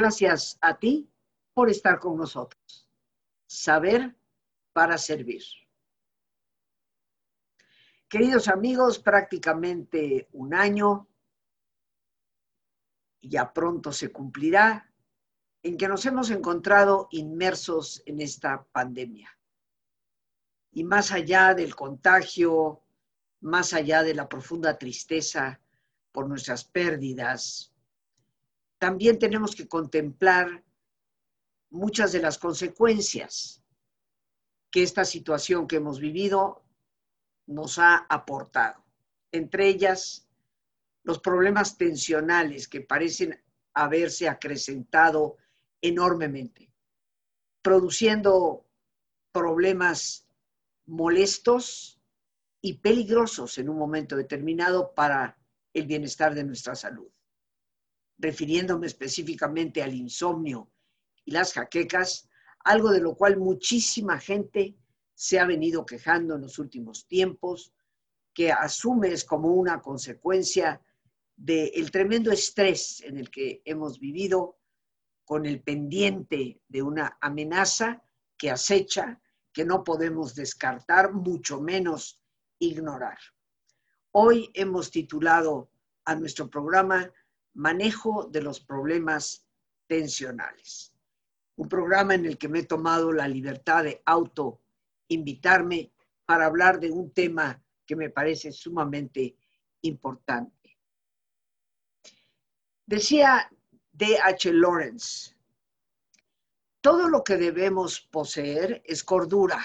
Gracias a ti por estar con nosotros. Saber para servir. Queridos amigos, prácticamente un año, ya pronto se cumplirá, en que nos hemos encontrado inmersos en esta pandemia. Y más allá del contagio, más allá de la profunda tristeza por nuestras pérdidas, también tenemos que contemplar muchas de las consecuencias que esta situación que hemos vivido nos ha aportado. Entre ellas, los problemas tensionales que parecen haberse acrecentado enormemente, produciendo problemas molestos y peligrosos en un momento determinado para el bienestar de nuestra salud. Refiriéndome específicamente al insomnio y las jaquecas, algo de lo cual muchísima gente se ha venido quejando en los últimos tiempos, que asumes como una consecuencia del tremendo estrés en el que hemos vivido, con el pendiente de una amenaza que acecha, que no podemos descartar, mucho menos ignorar. Hoy hemos titulado a nuestro programa Manejo de los problemas tensionales. Un programa en el que me he tomado la libertad de auto invitarme para hablar de un tema que me parece sumamente importante. Decía D.H. Lawrence, todo lo que debemos poseer es cordura.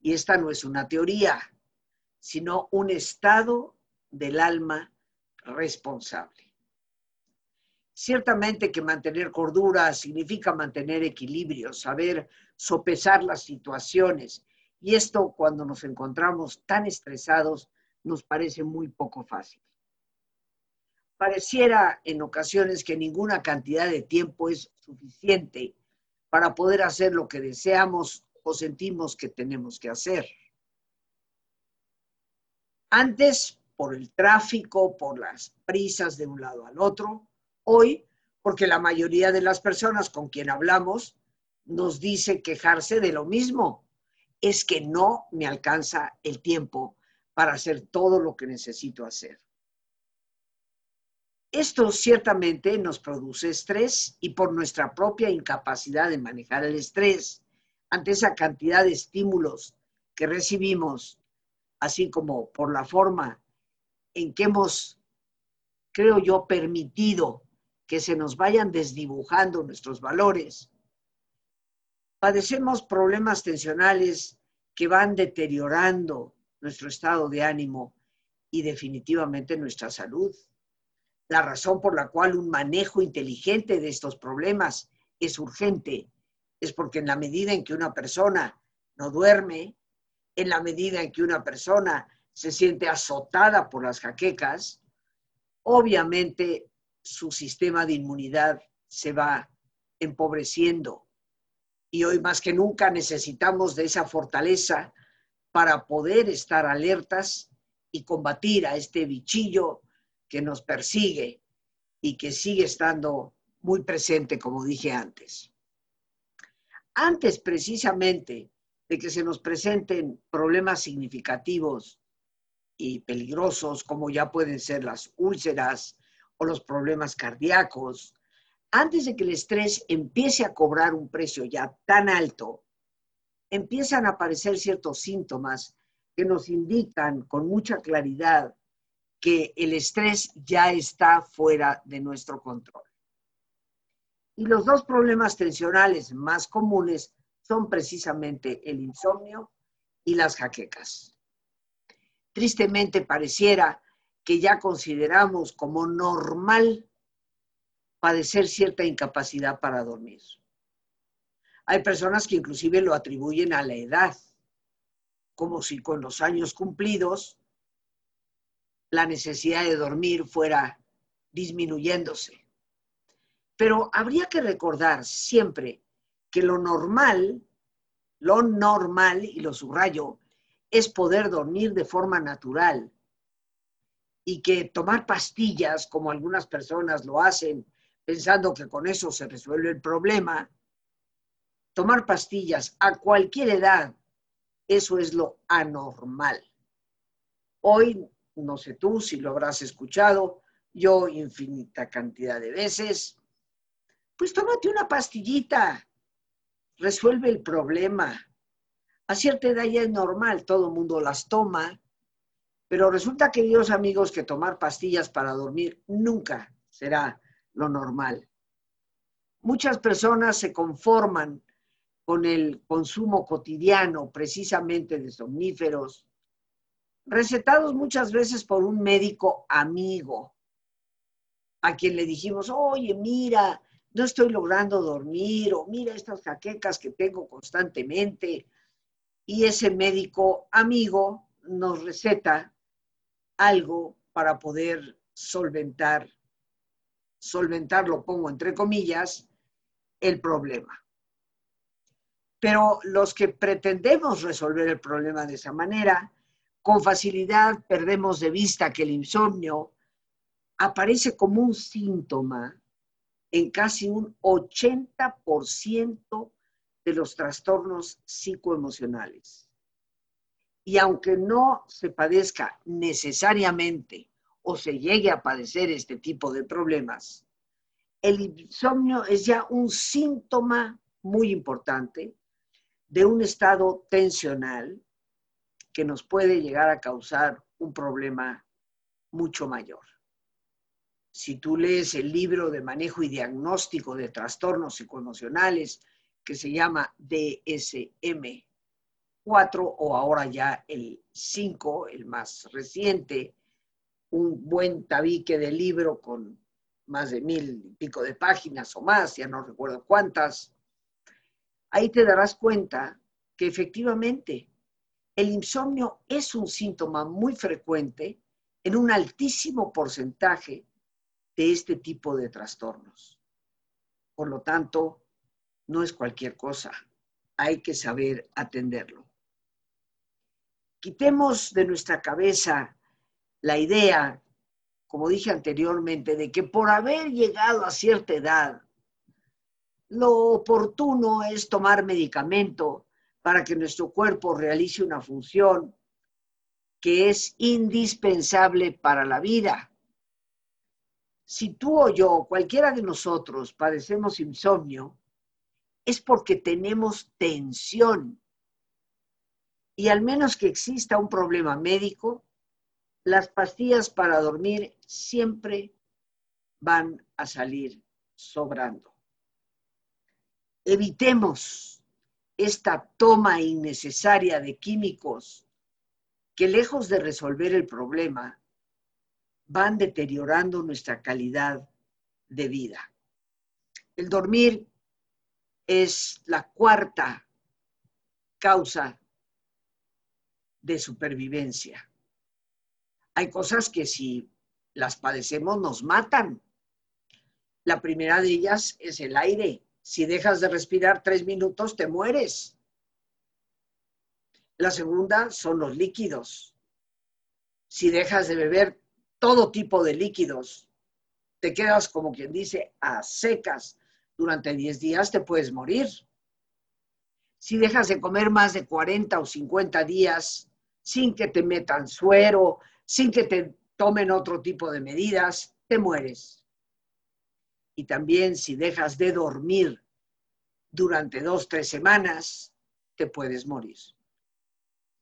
Y esta no es una teoría, sino un estado del alma responsable. Ciertamente que mantener cordura significa mantener equilibrio, saber sopesar las situaciones. Y esto cuando nos encontramos tan estresados nos parece muy poco fácil. Pareciera en ocasiones que ninguna cantidad de tiempo es suficiente para poder hacer lo que deseamos o sentimos que tenemos que hacer. Antes, por el tráfico, por las prisas de un lado al otro, hoy, porque la mayoría de las personas con quien hablamos nos dice quejarse de lo mismo. Es que no me alcanza el tiempo para hacer todo lo que necesito hacer. Esto ciertamente nos produce estrés y por nuestra propia incapacidad de manejar el estrés ante esa cantidad de estímulos que recibimos, así como por la forma en que hemos, creo yo, permitido que se nos vayan desdibujando nuestros valores, padecemos problemas tensionales que van deteriorando nuestro estado de ánimo y definitivamente nuestra salud. La razón por la cual un manejo inteligente de estos problemas es urgente es porque en la medida en que una persona no duerme, en la medida en que una persona se siente azotada por las jaquecas, obviamente su sistema de inmunidad se va empobreciendo y hoy más que nunca necesitamos de esa fortaleza para poder estar alertas y combatir a este bichillo que nos persigue y que sigue estando muy presente, como dije antes. Antes precisamente de que se nos presenten problemas significativos y peligrosos, como ya pueden ser las úlceras o los problemas cardíacos, antes de que el estrés empiece a cobrar un precio ya tan alto, empiezan a aparecer ciertos síntomas que nos indican con mucha claridad que el estrés ya está fuera de nuestro control. Y los dos problemas tensionales más comunes son precisamente el insomnio y las jaquecas. Tristemente pareciera que ya consideramos como normal padecer cierta incapacidad para dormir. Hay personas que inclusive lo atribuyen a la edad, como si con los años cumplidos la necesidad de dormir fuera disminuyéndose. Pero habría que recordar siempre que lo normal, lo normal, y lo subrayo, es poder dormir de forma natural y que tomar pastillas, como algunas personas lo hacen, pensando que con eso se resuelve el problema, tomar pastillas a cualquier edad, eso es lo anormal. Hoy, no sé tú si lo habrás escuchado, yo infinita cantidad de veces, pues tómate una pastillita, resuelve el problema. A cierta edad ya es normal, todo el mundo las toma, pero resulta, queridos amigos, que tomar pastillas para dormir nunca será lo normal. Muchas personas se conforman con el consumo cotidiano precisamente de somníferos, recetados muchas veces por un médico amigo, a quien le dijimos, oye, mira, no estoy logrando dormir, o mira estas jaquecas que tengo constantemente, y ese médico amigo nos receta algo para poder solventar, solventar, lo pongo entre comillas, el problema. Pero los que pretendemos resolver el problema de esa manera, con facilidad perdemos de vista que el insomnio aparece como un síntoma en casi un 80% de los trastornos psicoemocionales. Y aunque no se padezca necesariamente o se llegue a padecer este tipo de problemas, el insomnio es ya un síntoma muy importante de un estado tensional que nos puede llegar a causar un problema mucho mayor. Si tú lees el libro de manejo y diagnóstico de trastornos psicoemocionales que se llama DSM, o ahora ya el 5, el más reciente, un buen tabique de libro con más de mil y pico de páginas o más, ya no recuerdo cuántas, ahí te darás cuenta que efectivamente el insomnio es un síntoma muy frecuente en un altísimo porcentaje de este tipo de trastornos. Por lo tanto, no es cualquier cosa, hay que saber atenderlo. Quitemos de nuestra cabeza la idea, como dije anteriormente, de que por haber llegado a cierta edad, lo oportuno es tomar medicamento para que nuestro cuerpo realice una función que es indispensable para la vida. Si tú o yo, cualquiera de nosotros, padecemos insomnio, es porque tenemos tensión y al menos que exista un problema médico, las pastillas para dormir siempre van a salir sobrando. Evitemos esta toma innecesaria de químicos que lejos de resolver el problema, van deteriorando nuestra calidad de vida. El dormir es la cuarta causa de supervivencia. Hay cosas que si las padecemos nos matan. La primera de ellas es el aire. Si dejas de respirar tres minutos, te mueres. La segunda son los líquidos. Si dejas de beber todo tipo de líquidos, te quedas como quien dice a secas. Durante 10 días te puedes morir. Si dejas de comer más de 40 o 50 días, sin que te metan suero, sin que te tomen otro tipo de medidas, te mueres. Y también si dejas de dormir durante dos, tres semanas, te puedes morir.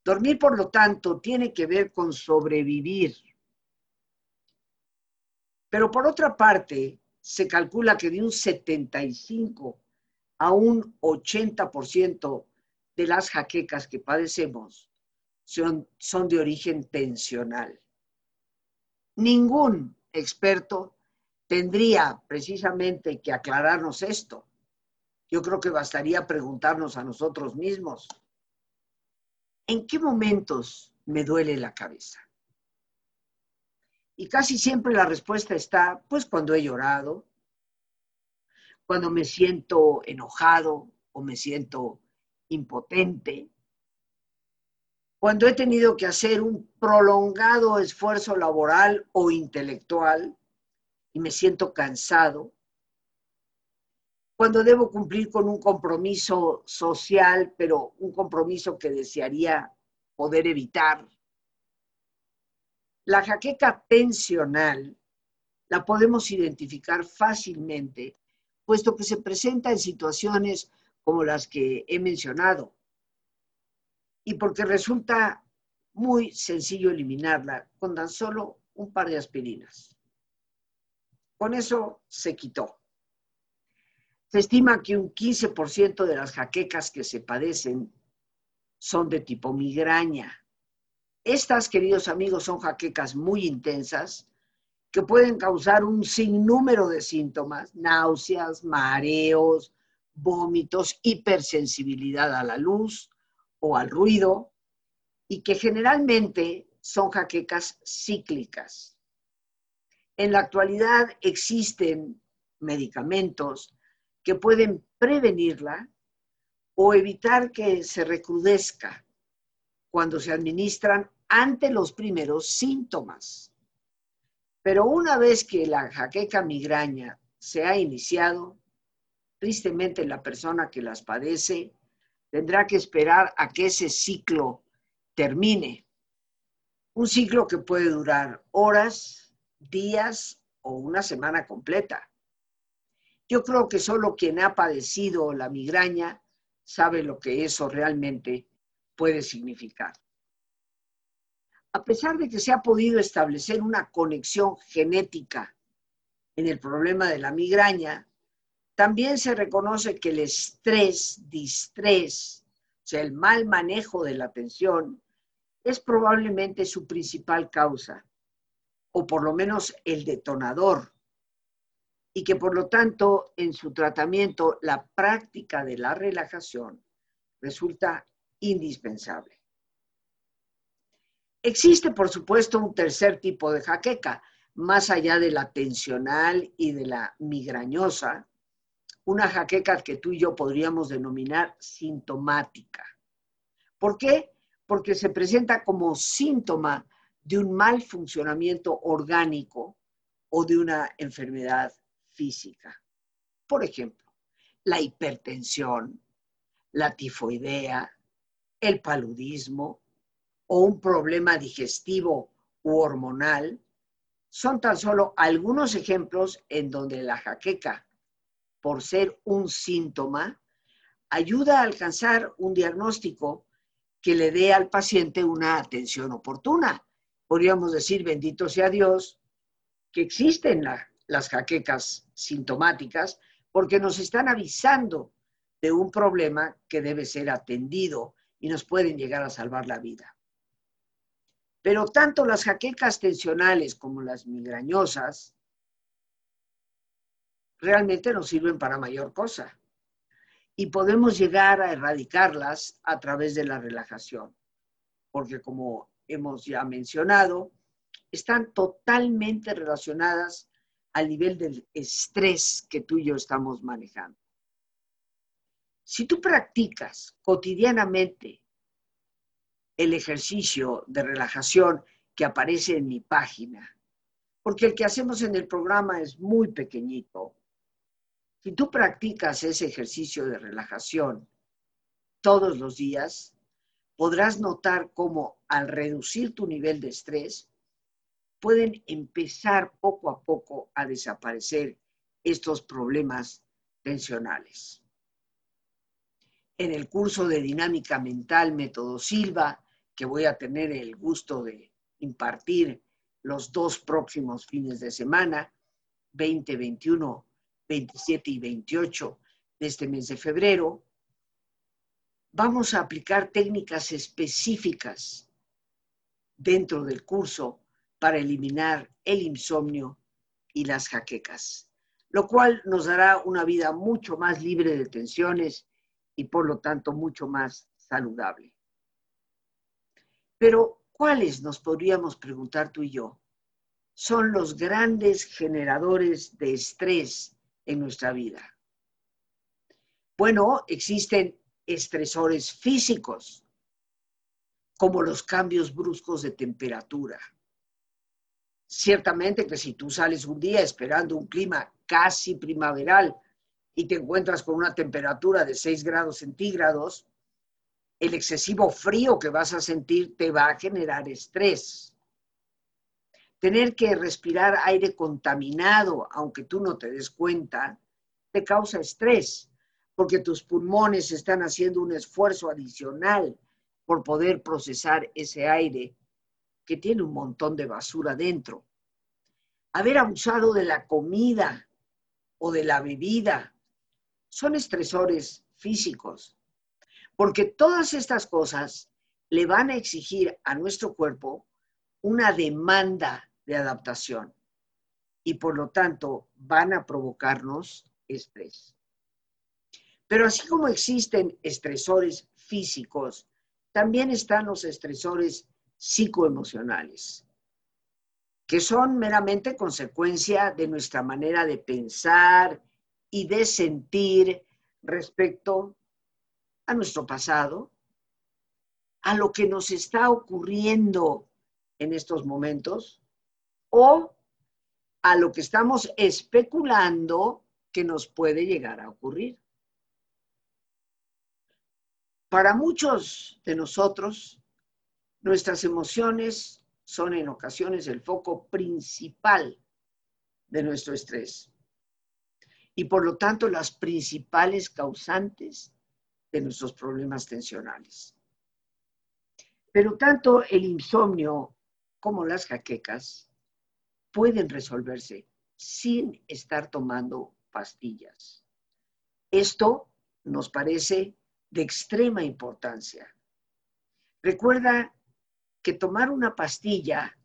Dormir, por lo tanto, tiene que ver con sobrevivir. Pero por otra parte, se calcula que de un 75 a un 80% de las jaquecas que padecemos son, son de origen tensional. Ningún experto tendría precisamente que aclararnos esto. Yo creo que bastaría preguntarnos a nosotros mismos, ¿en qué momentos me duele la cabeza? Y casi siempre la respuesta está, pues cuando he llorado, cuando me siento enojado o me siento impotente, cuando he tenido que hacer un prolongado esfuerzo laboral o intelectual y me siento cansado, cuando debo cumplir con un compromiso social, pero un compromiso que desearía poder evitar. La jaqueca tensional la podemos identificar fácilmente, puesto que se presenta en situaciones como las que he mencionado, y porque resulta muy sencillo eliminarla con tan solo un par de aspirinas. Con eso se quitó. Se estima que un 15% de las jaquecas que se padecen son de tipo migraña. Estas, queridos amigos, son jaquecas muy intensas que pueden causar un sinnúmero de síntomas, náuseas, mareos, vómitos, hipersensibilidad a la luz o al ruido, y que generalmente son jaquecas cíclicas. En la actualidad existen medicamentos que pueden prevenirla o evitar que se recrudezca cuando se administran ante los primeros síntomas. Pero una vez que la jaqueca migraña se ha iniciado, tristemente la persona que las padece tendrá que esperar a que ese ciclo termine. Un ciclo que puede durar horas, días o una semana completa. Yo creo que solo quien ha padecido la migraña sabe lo que eso realmente puede significar. A pesar de que se ha podido establecer una conexión genética en el problema de la migraña, también se reconoce que el estrés, distrés, o sea, el mal manejo de la atención, es probablemente su principal causa, o por lo menos el detonador, y que por lo tanto en su tratamiento la práctica de la relajación resulta indispensable. Existe, por supuesto, un tercer tipo de jaqueca, más allá de la tensional y de la migrañosa, una jaqueca que tú y yo podríamos denominar sintomática. ¿Por qué? Porque se presenta como síntoma de un mal funcionamiento orgánico o de una enfermedad física. Por ejemplo, la hipertensión, la tifoidea, el paludismo o un problema digestivo u hormonal son tan solo algunos ejemplos en donde la jaqueca por ser un síntoma, ayuda a alcanzar un diagnóstico que le dé al paciente una atención oportuna. Podríamos decir, bendito sea Dios, que existen las jaquecas sintomáticas porque nos están avisando de un problema que debe ser atendido y nos pueden llegar a salvar la vida. Pero tanto las jaquecas tensionales como las migrañosas realmente no sirven para mayor cosa. Y podemos llegar a erradicarlas a través de la relajación, porque como hemos ya mencionado, están totalmente relacionadas al nivel del estrés que tú y yo estamos manejando. Si tú practicas cotidianamente el ejercicio de relajación que aparece en mi página, porque el que hacemos en el programa es muy pequeñito, si tú practicas ese ejercicio de relajación todos los días, podrás notar cómo al reducir tu nivel de estrés, pueden empezar poco a poco a desaparecer estos problemas tensionales. En el curso de dinámica mental método Silva, que voy a tener el gusto de impartir los dos próximos fines de semana, 2021 27 y 28 de este mes de febrero, vamos a aplicar técnicas específicas dentro del curso para eliminar el insomnio y las jaquecas, lo cual nos dará una vida mucho más libre de tensiones y por lo tanto mucho más saludable. Pero, ¿cuáles nos podríamos preguntar tú y yo? Son los grandes generadores de estrés en nuestra vida. Bueno, existen estresores físicos, como los cambios bruscos de temperatura. Ciertamente que si tú sales un día esperando un clima casi primaveral y te encuentras con una temperatura de 6 grados centígrados, el excesivo frío que vas a sentir te va a generar estrés. Tener que respirar aire contaminado, aunque tú no te des cuenta, te causa estrés, porque tus pulmones están haciendo un esfuerzo adicional por poder procesar ese aire que tiene un montón de basura dentro. Haber abusado de la comida o de la bebida son estresores físicos, porque todas estas cosas le van a exigir a nuestro cuerpo una demanda de adaptación y por lo tanto van a provocarnos estrés. Pero así como existen estresores físicos, también están los estresores psicoemocionales, que son meramente consecuencia de nuestra manera de pensar y de sentir respecto a nuestro pasado, a lo que nos está ocurriendo en estos momentos o a lo que estamos especulando que nos puede llegar a ocurrir. Para muchos de nosotros, nuestras emociones son en ocasiones el foco principal de nuestro estrés y por lo tanto las principales causantes de nuestros problemas tensionales. Pero tanto el insomnio como las jaquecas pueden resolverse sin estar tomando pastillas. Esto nos parece de extrema importancia. Recuerda que tomar una pastilla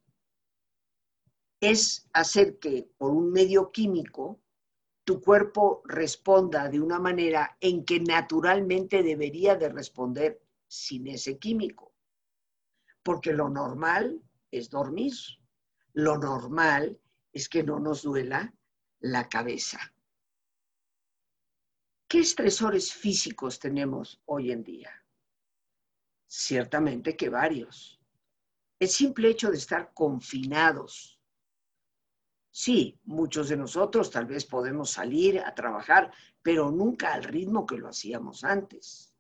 es hacer que por un medio químico tu cuerpo responda de una manera en que naturalmente debería de responder sin ese químico. Porque lo normal es dormir. Lo normal es que no nos duela la cabeza. ¿Qué estresores físicos tenemos hoy en día? Ciertamente que varios. El simple hecho de estar confinados. Sí, muchos de nosotros tal vez podemos salir a trabajar, pero nunca al ritmo que lo hacíamos antes.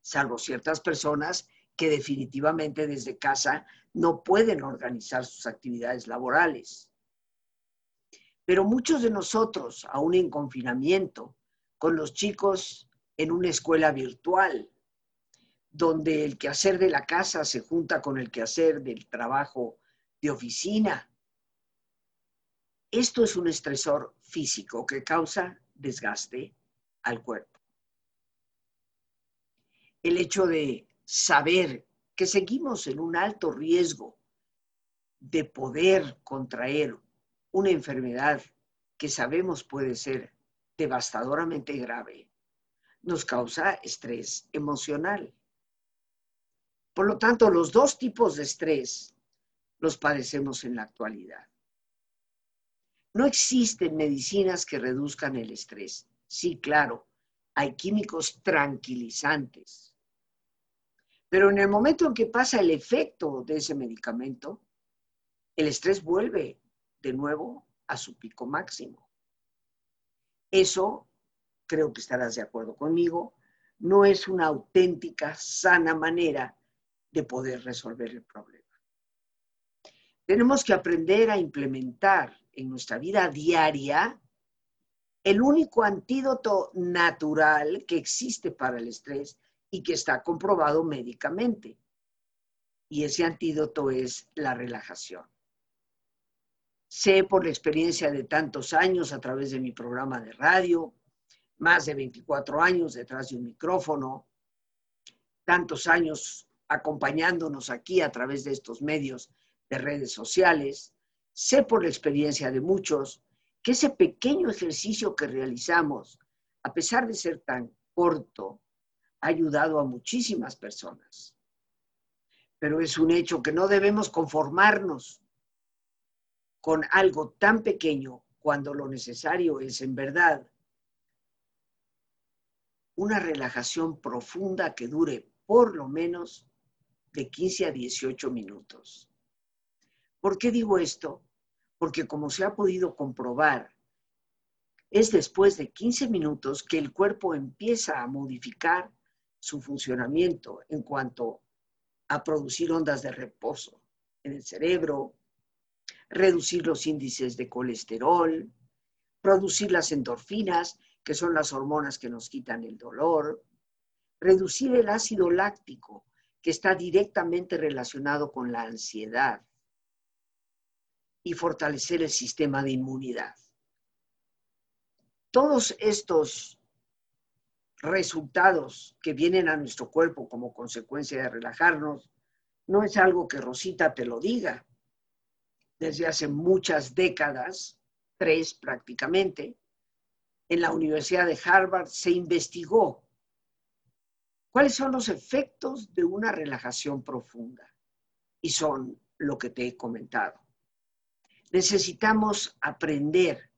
Salvo ciertas personas que definitivamente desde casa no pueden organizar sus actividades laborales. Pero muchos de nosotros, aún en confinamiento, con los chicos en una escuela virtual, donde el quehacer de la casa se junta con el quehacer del trabajo de oficina. Esto es un estresor físico que causa desgaste al cuerpo. El hecho de saber que seguimos en un alto riesgo de poder contraer una enfermedad que sabemos puede ser devastadoramente grave, nos causa estrés emocional. Por lo tanto, los dos tipos de estrés los padecemos en la actualidad. No existen medicinas que reduzcan el estrés. Sí, claro, hay químicos tranquilizantes. Pero en el momento en que pasa el efecto de ese medicamento, el estrés vuelve de nuevo a su pico máximo. Eso, creo que estarás de acuerdo conmigo, no es una auténtica, sana manera de poder resolver el problema. Tenemos que aprender a implementar en nuestra vida diaria el único antídoto natural que existe para el estrés y que está comprobado médicamente. Y ese antídoto es la relajación. Sé por la experiencia de tantos años a través de mi programa de radio, más de 24 años detrás de un micrófono, tantos años acompañándonos aquí a través de estos medios de redes sociales. Sé por la experiencia de muchos que ese pequeño ejercicio que realizamos, a pesar de ser tan corto, ha ayudado a muchísimas personas. Pero es un hecho que no debemos conformarnos con algo tan pequeño cuando lo necesario es en verdad una relajación profunda que dure por lo menos de 15 a 18 minutos. ¿Por qué digo esto? Porque como se ha podido comprobar, es después de 15 minutos que el cuerpo empieza a modificar su funcionamiento en cuanto a producir ondas de reposo en el cerebro, reducir los índices de colesterol, producir las endorfinas, que son las hormonas que nos quitan el dolor, reducir el ácido láctico, que está directamente relacionado con la ansiedad, y fortalecer el sistema de inmunidad. Todos estos resultados que vienen a nuestro cuerpo como consecuencia de relajarnos, no es algo que Rosita te lo diga. Desde hace muchas décadas, tres prácticamente, en la Universidad de Harvard se investigó cuáles son los efectos de una relajación profunda. Y son lo que te he comentado. Necesitamos aprender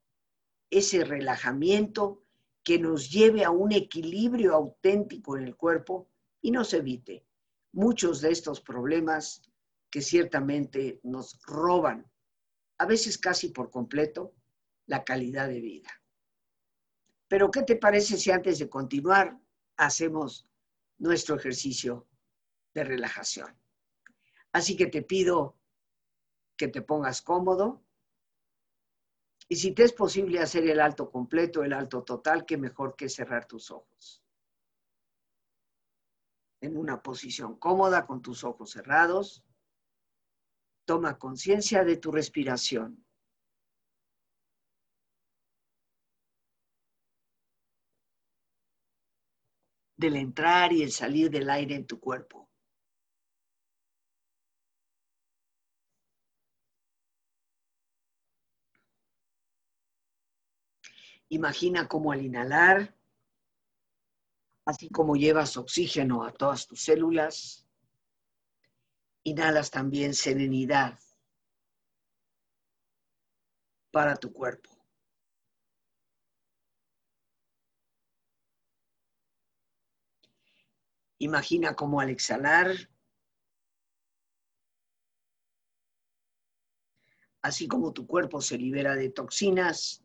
ese relajamiento que nos lleve a un equilibrio auténtico en el cuerpo y nos evite muchos de estos problemas que ciertamente nos roban, a veces casi por completo, la calidad de vida. Pero ¿qué te parece si antes de continuar hacemos nuestro ejercicio de relajación? Así que te pido que te pongas cómodo y si te es posible hacer el alto completo, el alto total, qué mejor que cerrar tus ojos. En una posición cómoda con tus ojos cerrados, toma conciencia de tu respiración. del entrar y el salir del aire en tu cuerpo. Imagina cómo al inhalar, así como llevas oxígeno a todas tus células, inhalas también serenidad para tu cuerpo. Imagina cómo al exhalar, así como tu cuerpo se libera de toxinas,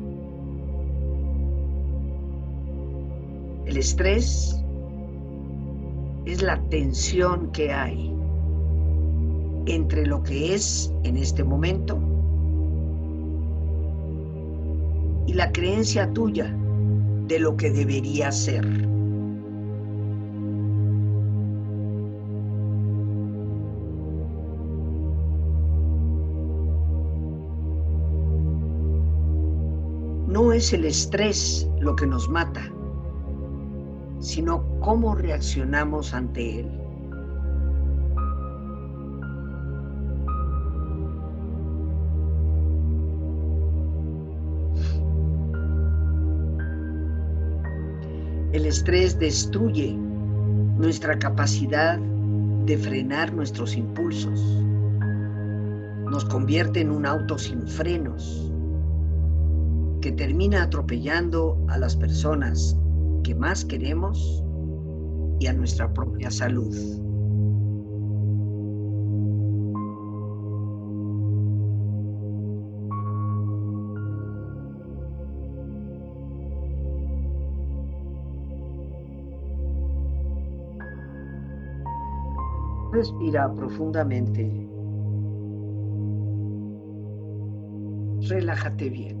El estrés es la tensión que hay entre lo que es en este momento y la creencia tuya de lo que debería ser. No es el estrés lo que nos mata sino cómo reaccionamos ante él. El estrés destruye nuestra capacidad de frenar nuestros impulsos. Nos convierte en un auto sin frenos que termina atropellando a las personas que más queremos y a nuestra propia salud. Respira profundamente. Relájate bien.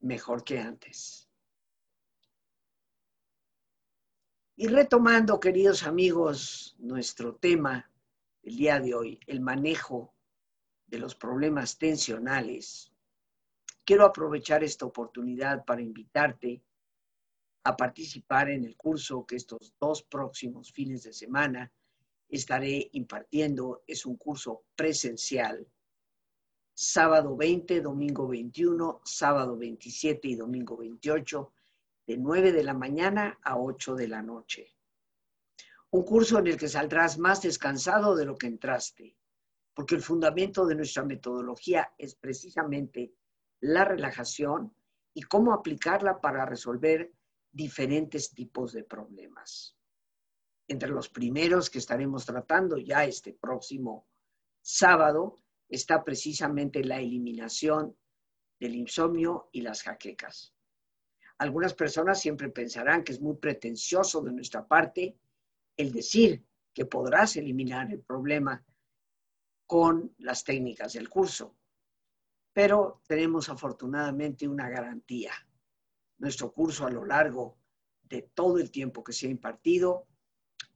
mejor que antes. Y retomando, queridos amigos, nuestro tema el día de hoy, el manejo de los problemas tensionales, quiero aprovechar esta oportunidad para invitarte a participar en el curso que estos dos próximos fines de semana estaré impartiendo. Es un curso presencial sábado 20, domingo 21, sábado 27 y domingo 28, de 9 de la mañana a 8 de la noche. Un curso en el que saldrás más descansado de lo que entraste, porque el fundamento de nuestra metodología es precisamente la relajación y cómo aplicarla para resolver diferentes tipos de problemas. Entre los primeros que estaremos tratando ya este próximo sábado está precisamente la eliminación del insomnio y las jaquecas. Algunas personas siempre pensarán que es muy pretencioso de nuestra parte el decir que podrás eliminar el problema con las técnicas del curso. Pero tenemos afortunadamente una garantía. Nuestro curso a lo largo de todo el tiempo que se ha impartido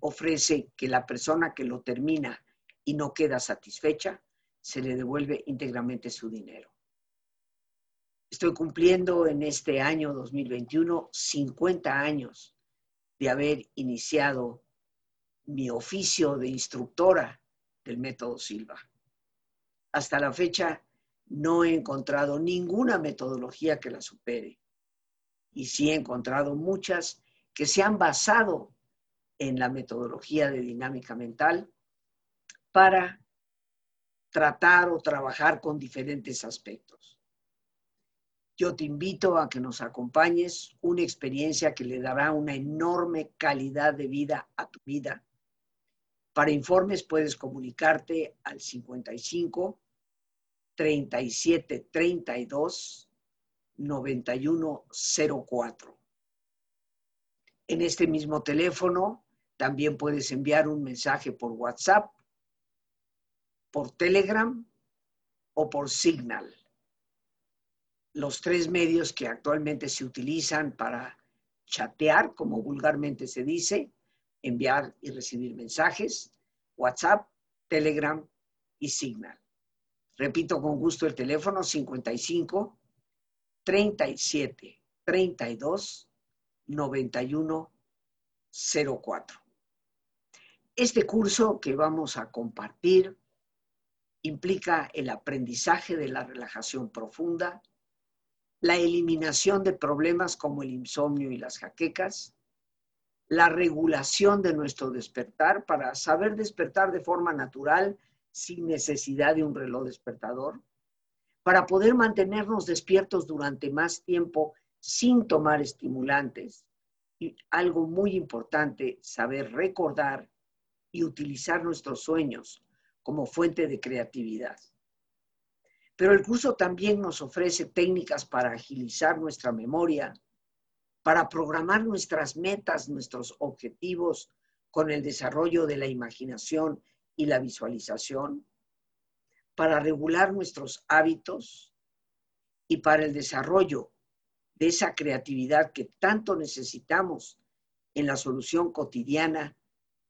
ofrece que la persona que lo termina y no queda satisfecha, se le devuelve íntegramente su dinero. Estoy cumpliendo en este año 2021 50 años de haber iniciado mi oficio de instructora del método Silva. Hasta la fecha no he encontrado ninguna metodología que la supere. Y sí he encontrado muchas que se han basado en la metodología de dinámica mental para tratar o trabajar con diferentes aspectos. Yo te invito a que nos acompañes, una experiencia que le dará una enorme calidad de vida a tu vida. Para informes puedes comunicarte al 55 37 32 91 04. En este mismo teléfono también puedes enviar un mensaje por WhatsApp por Telegram o por Signal. Los tres medios que actualmente se utilizan para chatear, como vulgarmente se dice, enviar y recibir mensajes, WhatsApp, Telegram y Signal. Repito con gusto el teléfono 55 37 32 91 04. Este curso que vamos a compartir implica el aprendizaje de la relajación profunda, la eliminación de problemas como el insomnio y las jaquecas, la regulación de nuestro despertar para saber despertar de forma natural sin necesidad de un reloj despertador, para poder mantenernos despiertos durante más tiempo sin tomar estimulantes. Y algo muy importante, saber recordar y utilizar nuestros sueños como fuente de creatividad. Pero el curso también nos ofrece técnicas para agilizar nuestra memoria, para programar nuestras metas, nuestros objetivos con el desarrollo de la imaginación y la visualización, para regular nuestros hábitos y para el desarrollo de esa creatividad que tanto necesitamos en la solución cotidiana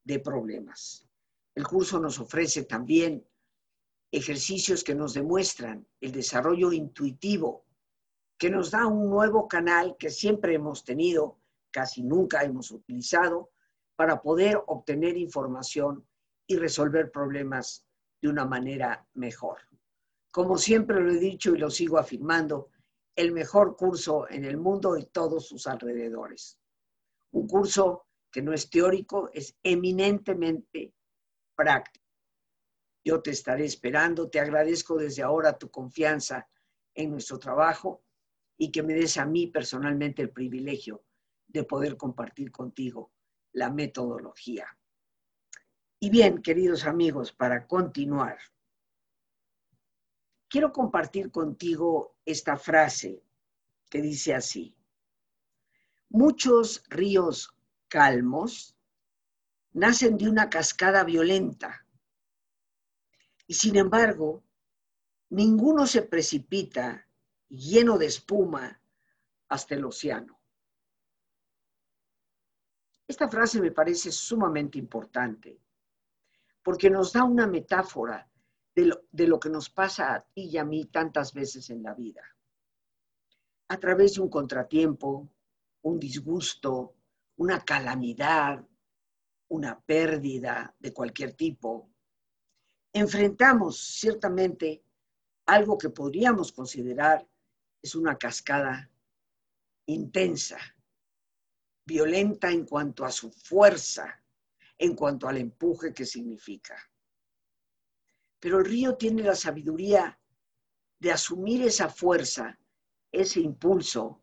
de problemas. El curso nos ofrece también ejercicios que nos demuestran el desarrollo intuitivo, que nos da un nuevo canal que siempre hemos tenido, casi nunca hemos utilizado, para poder obtener información y resolver problemas de una manera mejor. Como siempre lo he dicho y lo sigo afirmando, el mejor curso en el mundo y todos sus alrededores. Un curso que no es teórico, es eminentemente práctico. Yo te estaré esperando, te agradezco desde ahora tu confianza en nuestro trabajo y que me des a mí personalmente el privilegio de poder compartir contigo la metodología. Y bien, queridos amigos, para continuar, quiero compartir contigo esta frase que dice así, muchos ríos calmos nacen de una cascada violenta. Y sin embargo, ninguno se precipita lleno de espuma hasta el océano. Esta frase me parece sumamente importante porque nos da una metáfora de lo, de lo, que nos pasa a ti y a mí tantas veces en la vida. A través de un contratiempo, un disgusto, una calamidad, una pérdida de cualquier tipo, enfrentamos ciertamente algo que podríamos considerar es una cascada intensa, violenta en cuanto a su fuerza, en cuanto al empuje que significa. Pero el río tiene la sabiduría de asumir esa fuerza, ese impulso,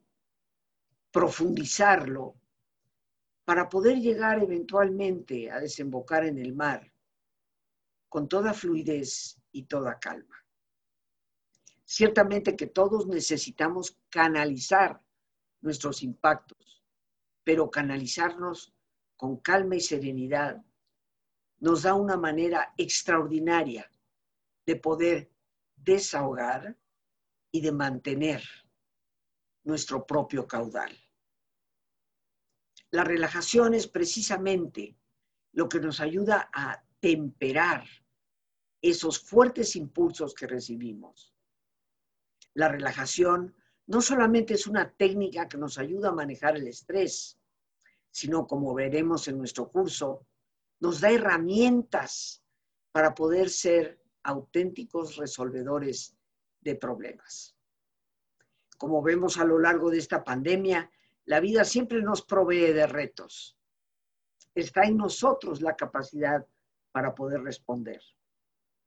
profundizarlo, para poder llegar eventualmente a desembocar en el mar con toda fluidez y toda calma. Ciertamente que todos necesitamos canalizar nuestros impactos, pero canalizarnos con calma y serenidad nos da una manera extraordinaria de poder desahogar y de mantener nuestro propio caudal. La relajación es precisamente lo que nos ayuda a temperar esos fuertes impulsos que recibimos. La relajación no solamente es una técnica que nos ayuda a manejar el estrés, sino como veremos en nuestro curso, nos da herramientas para poder ser auténticos resolvedores de problemas. Como vemos a lo largo de esta pandemia, la vida siempre nos provee de retos. Está en nosotros la capacidad para poder responder.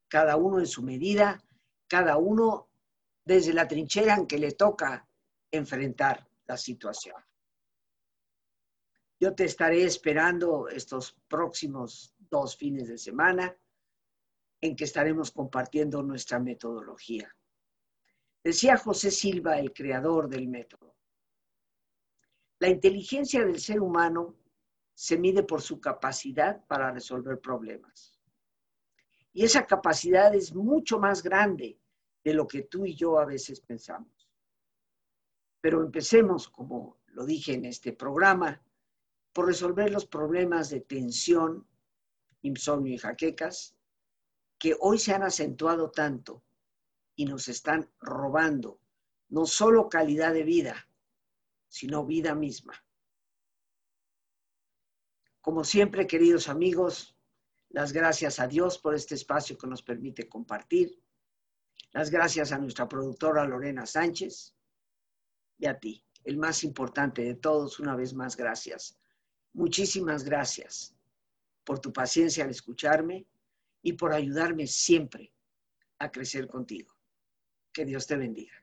Cada uno en su medida, cada uno desde la trinchera en que le toca enfrentar la situación. Yo te estaré esperando estos próximos dos fines de semana en que estaremos compartiendo nuestra metodología. Decía José Silva, el creador del método, la inteligencia del ser humano se mide por su capacidad para resolver problemas. Y esa capacidad es mucho más grande de lo que tú y yo a veces pensamos. Pero empecemos, como lo dije en este programa, por resolver los problemas de tensión, insomnio y jaquecas, que hoy se han acentuado tanto y nos están robando no solo calidad de vida, sino vida misma. Como siempre, queridos amigos, las gracias a Dios por este espacio que nos permite compartir. Las gracias a nuestra productora Lorena Sánchez y a ti, el más importante de todos, una vez más, gracias Muchísimas gracias por tu paciencia al escucharme y por ayudarme siempre a crecer contigo. Que Dios te bendiga.